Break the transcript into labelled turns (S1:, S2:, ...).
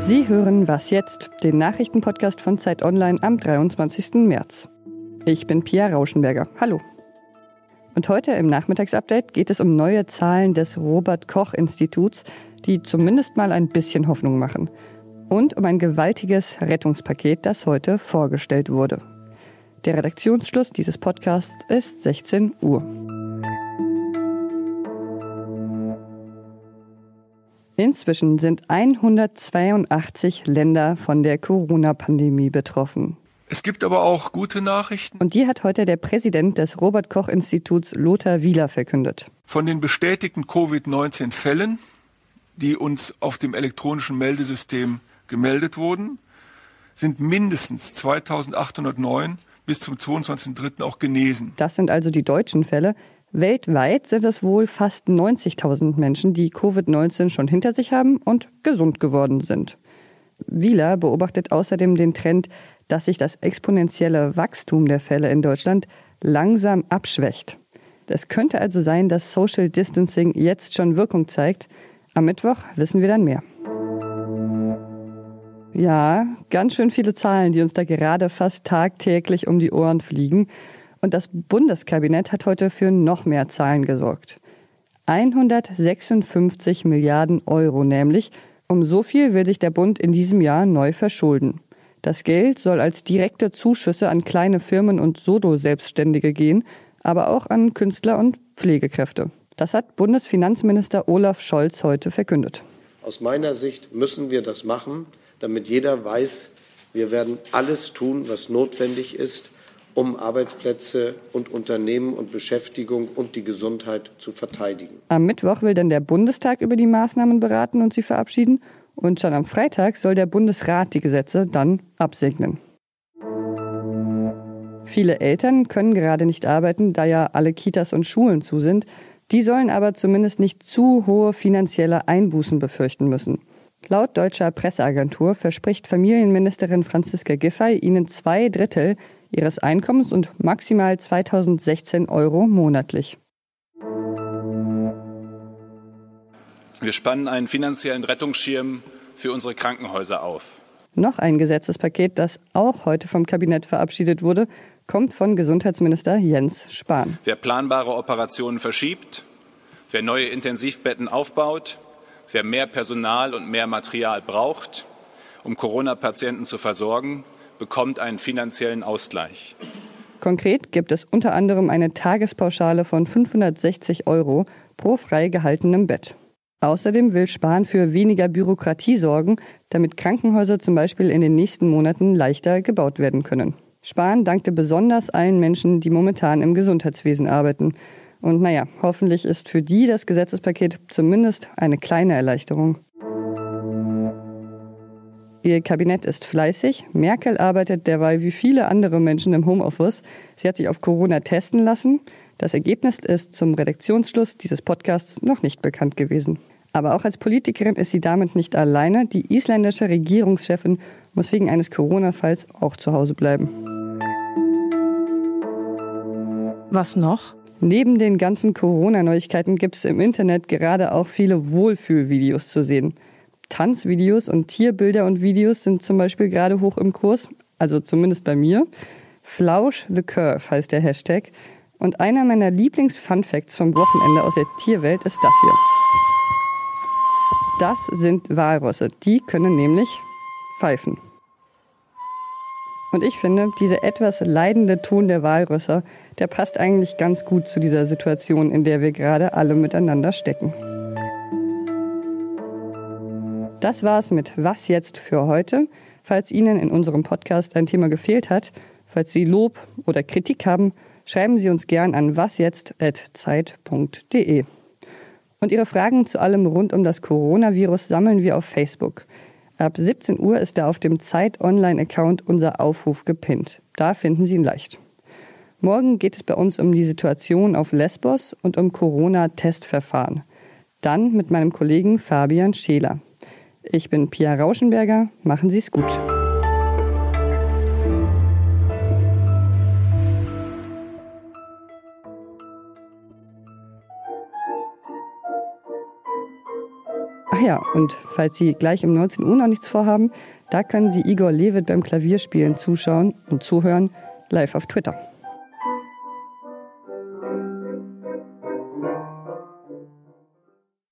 S1: Sie hören Was jetzt, den Nachrichtenpodcast von Zeit Online am 23. März. Ich bin Pia Rauschenberger. Hallo. Und heute im Nachmittagsupdate geht es um neue Zahlen des Robert Koch Instituts, die zumindest mal ein bisschen Hoffnung machen. Und um ein gewaltiges Rettungspaket, das heute vorgestellt wurde. Der Redaktionsschluss dieses Podcasts ist 16 Uhr. Inzwischen sind 182 Länder von der Corona-Pandemie betroffen.
S2: Es gibt aber auch gute Nachrichten.
S1: Und die hat heute der Präsident des Robert Koch Instituts Lothar Wieler verkündet.
S2: Von den bestätigten Covid-19 Fällen, die uns auf dem elektronischen Meldesystem gemeldet wurden, sind mindestens 2809 bis zum 22.03. auch genesen.
S1: Das sind also die deutschen Fälle. Weltweit sind es wohl fast 90.000 Menschen, die Covid-19 schon hinter sich haben und gesund geworden sind. Wieler beobachtet außerdem den Trend, dass sich das exponentielle Wachstum der Fälle in Deutschland langsam abschwächt. Es könnte also sein, dass Social Distancing jetzt schon Wirkung zeigt. Am Mittwoch wissen wir dann mehr. Ja, ganz schön viele Zahlen, die uns da gerade fast tagtäglich um die Ohren fliegen. Und das Bundeskabinett hat heute für noch mehr Zahlen gesorgt. 156 Milliarden Euro nämlich. Um so viel will sich der Bund in diesem Jahr neu verschulden. Das Geld soll als direkte Zuschüsse an kleine Firmen und Solo-Selbstständige gehen, aber auch an Künstler und Pflegekräfte. Das hat Bundesfinanzminister Olaf Scholz heute verkündet.
S3: Aus meiner Sicht müssen wir das machen, damit jeder weiß, wir werden alles tun, was notwendig ist, um Arbeitsplätze und Unternehmen und Beschäftigung und die Gesundheit zu verteidigen.
S1: Am Mittwoch will dann der Bundestag über die Maßnahmen beraten und sie verabschieden. Und schon am Freitag soll der Bundesrat die Gesetze dann absegnen. Viele Eltern können gerade nicht arbeiten, da ja alle Kitas und Schulen zu sind. Die sollen aber zumindest nicht zu hohe finanzielle Einbußen befürchten müssen. Laut deutscher Presseagentur verspricht Familienministerin Franziska Giffey ihnen zwei Drittel ihres Einkommens und maximal 2016 Euro monatlich.
S4: Wir spannen einen finanziellen Rettungsschirm für unsere Krankenhäuser auf.
S1: Noch ein Gesetzespaket, das auch heute vom Kabinett verabschiedet wurde, kommt von Gesundheitsminister Jens Spahn.
S4: Wer planbare Operationen verschiebt, wer neue Intensivbetten aufbaut, wer mehr Personal und mehr Material braucht, um Corona-Patienten zu versorgen, bekommt einen finanziellen Ausgleich.
S1: Konkret gibt es unter anderem eine Tagespauschale von 560 Euro pro frei gehaltenem Bett. Außerdem will Spahn für weniger Bürokratie sorgen, damit Krankenhäuser zum Beispiel in den nächsten Monaten leichter gebaut werden können. Spahn dankte besonders allen Menschen, die momentan im Gesundheitswesen arbeiten. Und naja, hoffentlich ist für die das Gesetzespaket zumindest eine kleine Erleichterung. Ihr Kabinett ist fleißig. Merkel arbeitet derweil wie viele andere Menschen im Homeoffice. Sie hat sich auf Corona testen lassen. Das Ergebnis ist zum Redaktionsschluss dieses Podcasts noch nicht bekannt gewesen. Aber auch als Politikerin ist sie damit nicht alleine. Die isländische Regierungschefin muss wegen eines Corona-Falls auch zu Hause bleiben.
S5: Was noch?
S1: Neben den ganzen Corona-Neuigkeiten gibt es im Internet gerade auch viele Wohlfühlvideos zu sehen. Tanzvideos und Tierbilder und Videos sind zum Beispiel gerade hoch im Kurs, also zumindest bei mir. Flausch the Curve heißt der Hashtag. Und einer meiner Lieblings-Fun-Facts vom Wochenende aus der Tierwelt ist das hier. Das sind Walrosse. Die können nämlich pfeifen. Und ich finde, dieser etwas leidende Ton der Walrösser, der passt eigentlich ganz gut zu dieser Situation, in der wir gerade alle miteinander stecken. Das war's mit Was jetzt für heute. Falls Ihnen in unserem Podcast ein Thema gefehlt hat, falls Sie Lob oder Kritik haben, schreiben Sie uns gern an wasjetzt.zeit.de. Und Ihre Fragen zu allem rund um das Coronavirus sammeln wir auf Facebook. Ab 17 Uhr ist da auf dem Zeit Online-Account unser Aufruf gepinnt. Da finden Sie ihn leicht. Morgen geht es bei uns um die Situation auf Lesbos und um Corona-Testverfahren. Dann mit meinem Kollegen Fabian Scheler. Ich bin Pia Rauschenberger. Machen Sie es gut. Ach ja, und falls Sie gleich um 19 Uhr noch nichts vorhaben, da können Sie Igor Levit beim Klavierspielen zuschauen und zuhören, live auf Twitter.